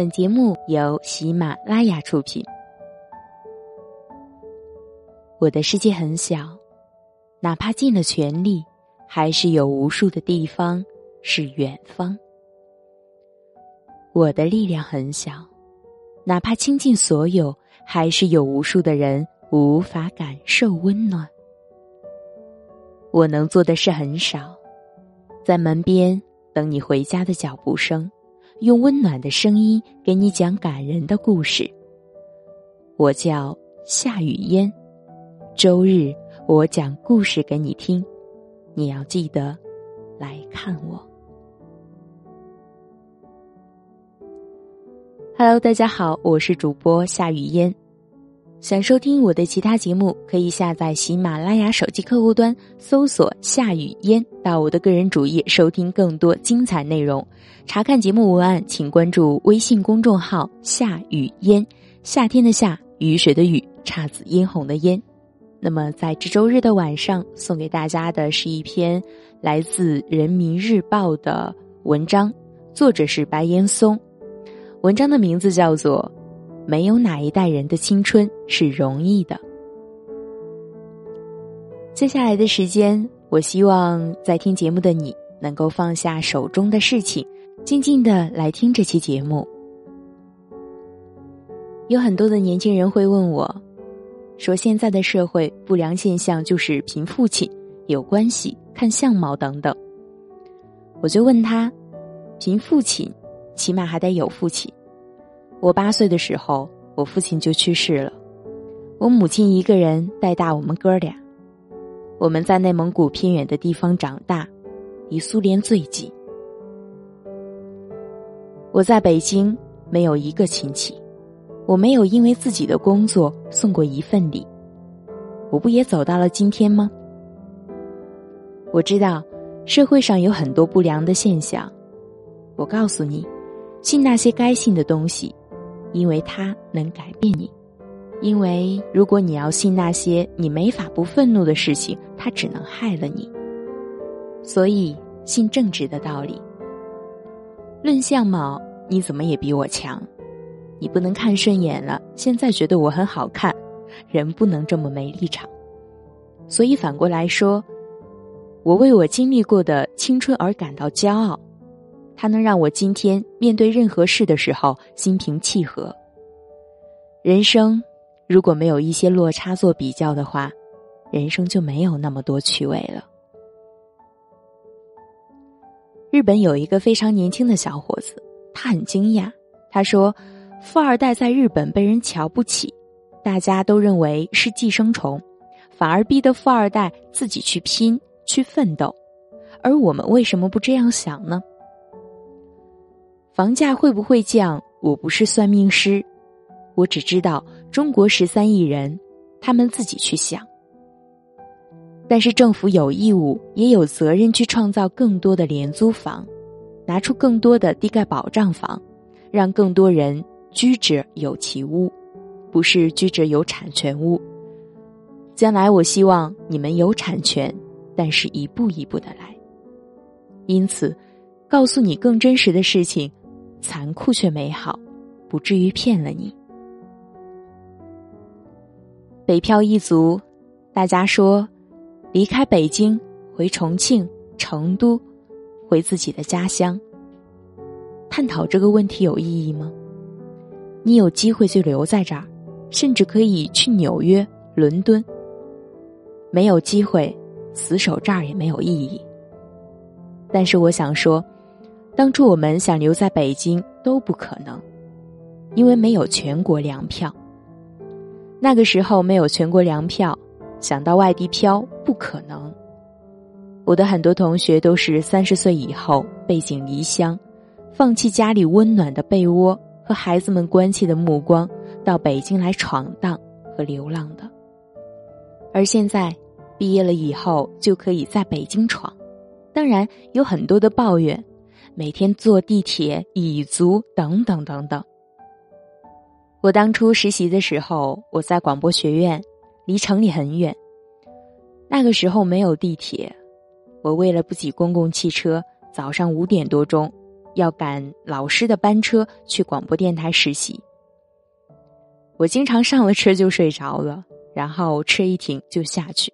本节目由喜马拉雅出品。我的世界很小，哪怕尽了全力，还是有无数的地方是远方。我的力量很小，哪怕倾尽所有，还是有无数的人无法感受温暖。我能做的事很少，在门边等你回家的脚步声。用温暖的声音给你讲感人的故事。我叫夏雨嫣，周日我讲故事给你听，你要记得来看我。Hello，大家好，我是主播夏雨嫣。想收听我的其他节目，可以下载喜马拉雅手机客户端，搜索“夏雨嫣”，到我的个人主页收听更多精彩内容。查看节目文案，请关注微信公众号“夏雨嫣”，夏天的夏，雨水的雨，姹紫嫣红的嫣。那么，在这周日的晚上，送给大家的是一篇来自《人民日报》的文章，作者是白岩松。文章的名字叫做。没有哪一代人的青春是容易的。接下来的时间，我希望在听节目的你能够放下手中的事情，静静的来听这期节目。有很多的年轻人会问我，说现在的社会不良现象就是贫父亲有关系，看相貌等等。我就问他，贫父亲起码还得有父亲。我八岁的时候，我父亲就去世了，我母亲一个人带大我们哥俩。我们在内蒙古偏远的地方长大，离苏联最近。我在北京没有一个亲戚，我没有因为自己的工作送过一份礼，我不也走到了今天吗？我知道社会上有很多不良的现象，我告诉你，信那些该信的东西。因为它能改变你，因为如果你要信那些你没法不愤怒的事情，它只能害了你。所以信正直的道理。论相貌，你怎么也比我强，你不能看顺眼了，现在觉得我很好看，人不能这么没立场。所以反过来说，我为我经历过的青春而感到骄傲。它能让我今天面对任何事的时候心平气和。人生如果没有一些落差做比较的话，人生就没有那么多趣味了。日本有一个非常年轻的小伙子，他很惊讶。他说：“富二代在日本被人瞧不起，大家都认为是寄生虫，反而逼得富二代自己去拼去奋斗。而我们为什么不这样想呢？”房价会不会降？我不是算命师，我只知道中国十三亿人，他们自己去想。但是政府有义务，也有责任去创造更多的廉租房，拿出更多的低盖保障房，让更多人居者有其屋，不是居者有产权屋。将来我希望你们有产权，但是一步一步的来。因此，告诉你更真实的事情。残酷却美好，不至于骗了你。北漂一族，大家说，离开北京回重庆、成都，回自己的家乡。探讨这个问题有意义吗？你有机会就留在这儿，甚至可以去纽约、伦敦。没有机会，死守这儿也没有意义。但是我想说。当初我们想留在北京都不可能，因为没有全国粮票。那个时候没有全国粮票，想到外地漂不可能。我的很多同学都是三十岁以后背井离乡，放弃家里温暖的被窝和孩子们关切的目光，到北京来闯荡和流浪的。而现在毕业了以后就可以在北京闯，当然有很多的抱怨。每天坐地铁、蚁足等等等等。我当初实习的时候，我在广播学院，离城里很远。那个时候没有地铁，我为了不挤公共汽车，早上五点多钟要赶老师的班车去广播电台实习。我经常上了车就睡着了，然后车一停就下去。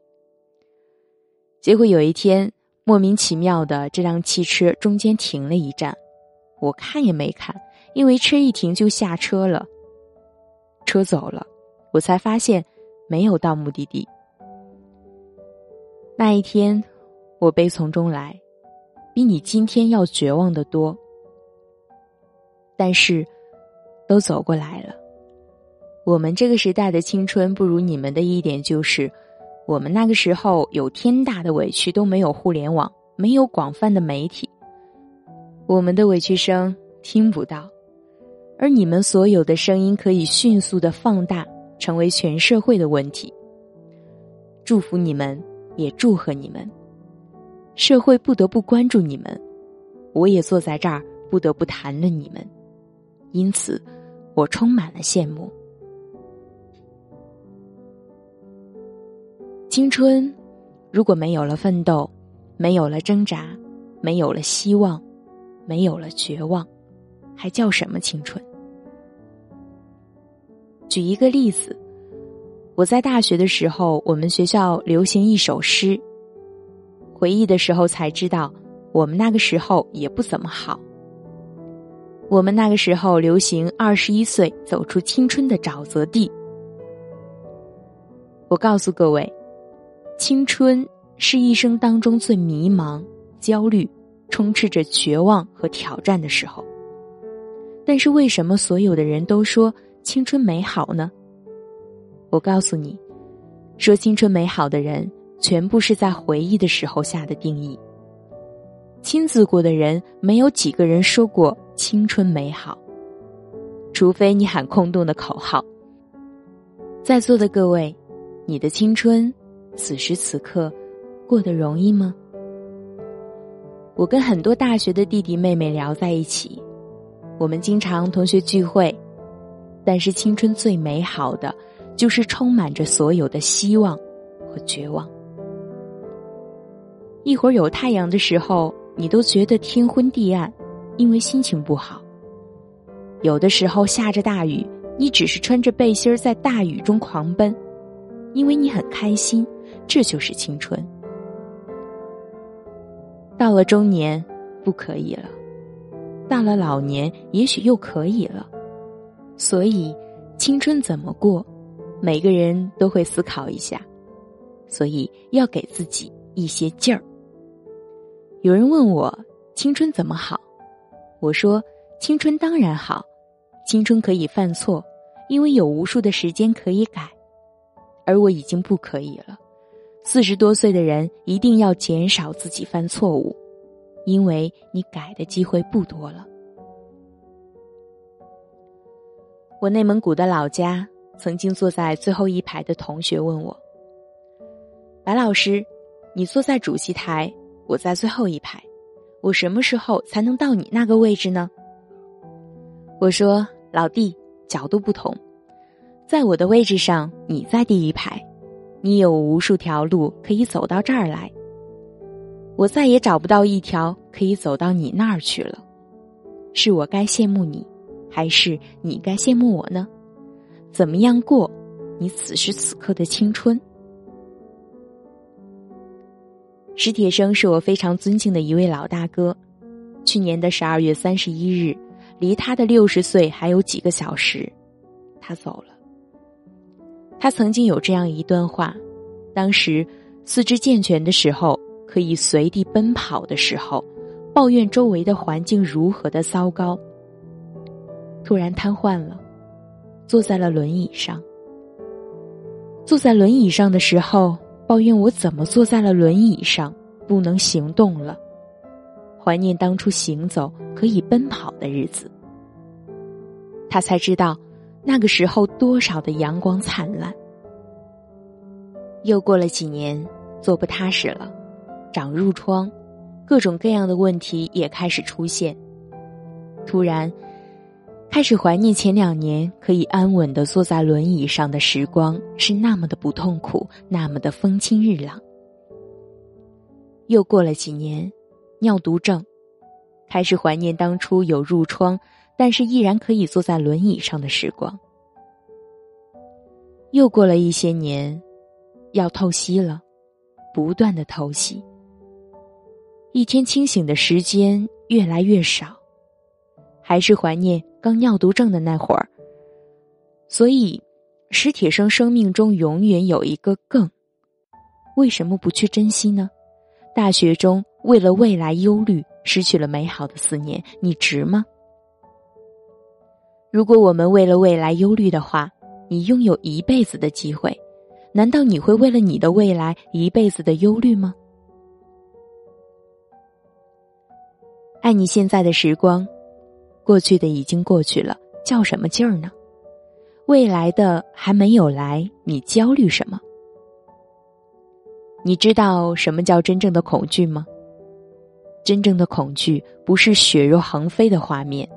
结果有一天莫名其妙的，这辆汽车中间停了一站，我看也没看，因为车一停就下车了。车走了，我才发现没有到目的地。那一天，我悲从中来，比你今天要绝望的多。但是，都走过来了。我们这个时代的青春不如你们的一点就是，我们那个时候有天大的委屈都没有互联网，没有广泛的媒体，我们的委屈声听不到，而你们所有的声音可以迅速的放大，成为全社会的问题。祝福你们。也祝贺你们，社会不得不关注你们，我也坐在这儿不得不谈论你们，因此，我充满了羡慕。青春，如果没有了奋斗，没有了挣扎，没有了希望，没有了绝望，还叫什么青春？举一个例子。我在大学的时候，我们学校流行一首诗。回忆的时候才知道，我们那个时候也不怎么好。我们那个时候流行二十一岁走出青春的沼泽地。我告诉各位，青春是一生当中最迷茫、焦虑、充斥着绝望和挑战的时候。但是为什么所有的人都说青春美好呢？我告诉你，说青春美好的人，全部是在回忆的时候下的定义。亲自过的人，没有几个人说过青春美好，除非你喊空洞的口号。在座的各位，你的青春，此时此刻，过得容易吗？我跟很多大学的弟弟妹妹聊在一起，我们经常同学聚会，但是青春最美好的。就是充满着所有的希望和绝望。一会儿有太阳的时候，你都觉得天昏地暗，因为心情不好；有的时候下着大雨，你只是穿着背心儿在大雨中狂奔，因为你很开心。这就是青春。到了中年，不可以了；到了老年，也许又可以了。所以，青春怎么过？每个人都会思考一下，所以要给自己一些劲儿。有人问我青春怎么好，我说青春当然好，青春可以犯错，因为有无数的时间可以改，而我已经不可以了。四十多岁的人一定要减少自己犯错误，因为你改的机会不多了。我内蒙古的老家。曾经坐在最后一排的同学问我：“白老师，你坐在主席台，我在最后一排，我什么时候才能到你那个位置呢？”我说：“老弟，角度不同，在我的位置上，你在第一排，你有无数条路可以走到这儿来，我再也找不到一条可以走到你那儿去了。是我该羡慕你，还是你该羡慕我呢？”怎么样过你此时此刻的青春？史铁生是我非常尊敬的一位老大哥。去年的十二月三十一日，离他的六十岁还有几个小时，他走了。他曾经有这样一段话：当时四肢健全的时候，可以随地奔跑的时候，抱怨周围的环境如何的糟糕。突然瘫痪了。坐在了轮椅上，坐在轮椅上的时候，抱怨我怎么坐在了轮椅上，不能行动了，怀念当初行走可以奔跑的日子。他才知道，那个时候多少的阳光灿烂。又过了几年，坐不踏实了，长褥疮，各种各样的问题也开始出现。突然。开始怀念前两年可以安稳的坐在轮椅上的时光，是那么的不痛苦，那么的风清日朗。又过了几年，尿毒症，开始怀念当初有褥疮，但是依然可以坐在轮椅上的时光。又过了一些年，要透析了，不断的透析。一天清醒的时间越来越少，还是怀念刚尿毒症的那会儿。所以，史铁生生命中永远有一个更，为什么不去珍惜呢？大学中为了未来忧虑，失去了美好的四年，你值吗？如果我们为了未来忧虑的话。你拥有一辈子的机会，难道你会为了你的未来一辈子的忧虑吗？爱你现在的时光，过去的已经过去了，较什么劲儿呢？未来的还没有来，你焦虑什么？你知道什么叫真正的恐惧吗？真正的恐惧不是血肉横飞的画面。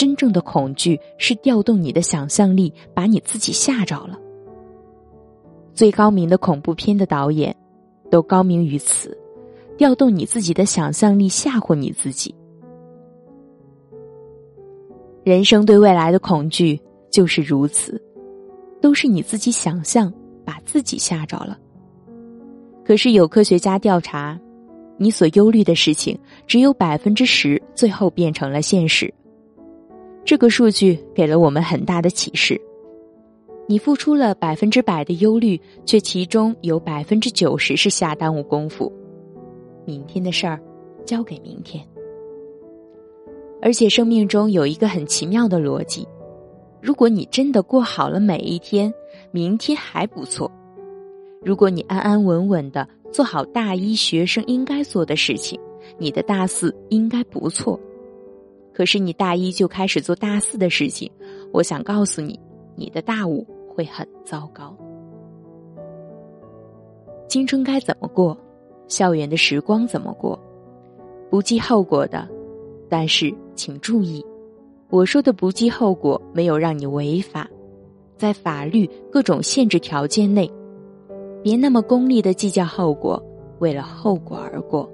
真正的恐惧是调动你的想象力，把你自己吓着了。最高明的恐怖片的导演，都高明于此，调动你自己的想象力，吓唬你自己。人生对未来的恐惧就是如此，都是你自己想象，把自己吓着了。可是有科学家调查，你所忧虑的事情，只有百分之十最后变成了现实。这个数据给了我们很大的启示：你付出了百分之百的忧虑，却其中有百分之九十是下耽误功夫。明天的事儿，交给明天。而且生命中有一个很奇妙的逻辑：如果你真的过好了每一天，明天还不错；如果你安安稳稳的做好大一学生应该做的事情，你的大四应该不错。可是你大一就开始做大四的事情，我想告诉你，你的大五会很糟糕。青春该怎么过？校园的时光怎么过？不计后果的，但是请注意，我说的不计后果，没有让你违法，在法律各种限制条件内，别那么功利的计较后果，为了后果而过。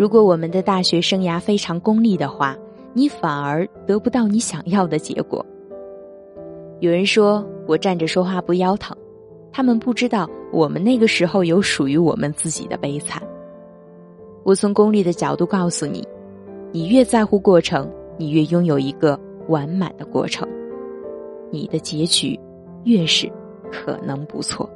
如果我们的大学生涯非常功利的话，你反而得不到你想要的结果。有人说我站着说话不腰疼，他们不知道我们那个时候有属于我们自己的悲惨。我从功利的角度告诉你，你越在乎过程，你越拥有一个完满的过程，你的结局越是可能不错。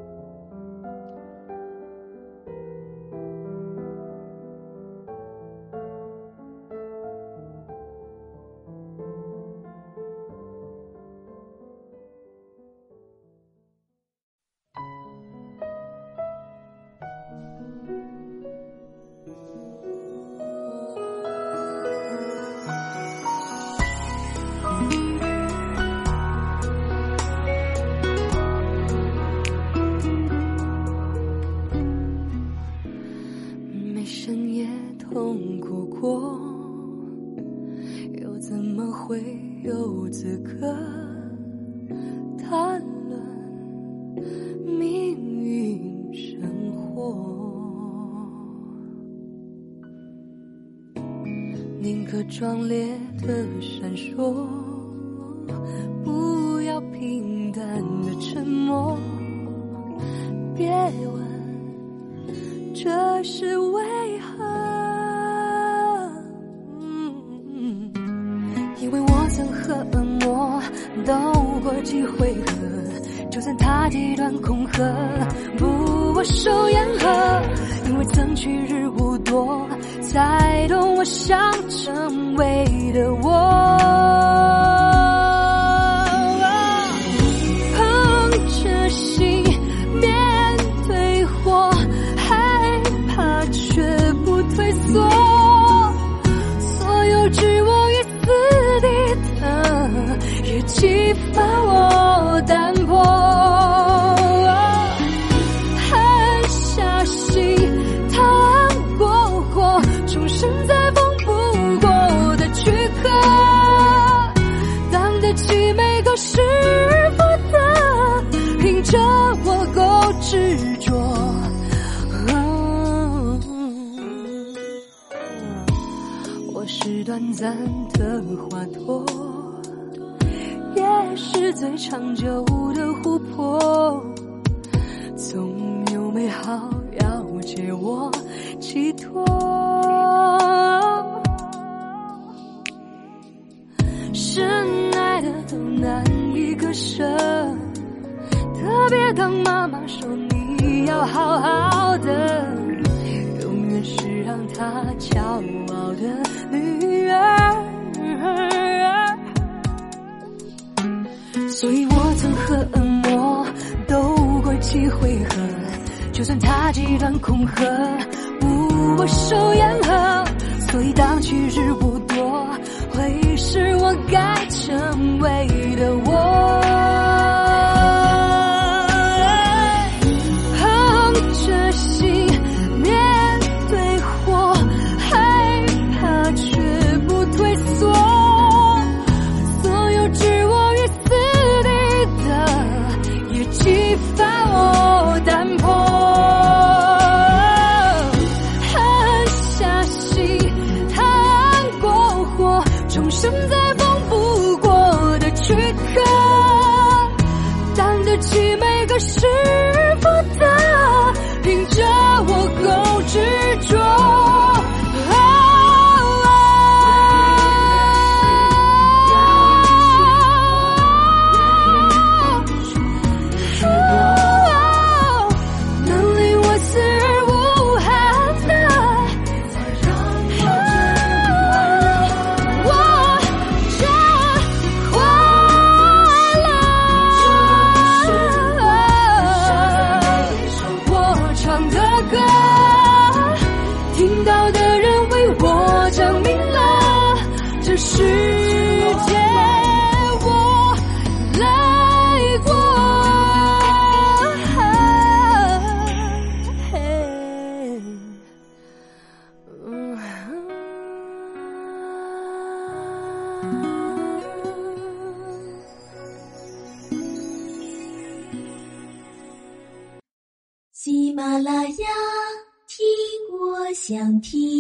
宁可壮烈的闪烁，不要平淡的沉默。别问这是为何。因为我曾和恶魔斗过几回合，就算他极端恐吓，不握手言和。因为曾去日无多，才懂我想成为的我。暂的花朵，也是最长久的琥珀。总有美好要借我寄托，深爱的都难以割舍。特别当妈妈说你要好好的，是让她骄傲的女儿。所以我曾和恶魔斗过几回合，就算他极端恐吓，不我手言和。所以当去日不多，会是我该成为的我。 ที่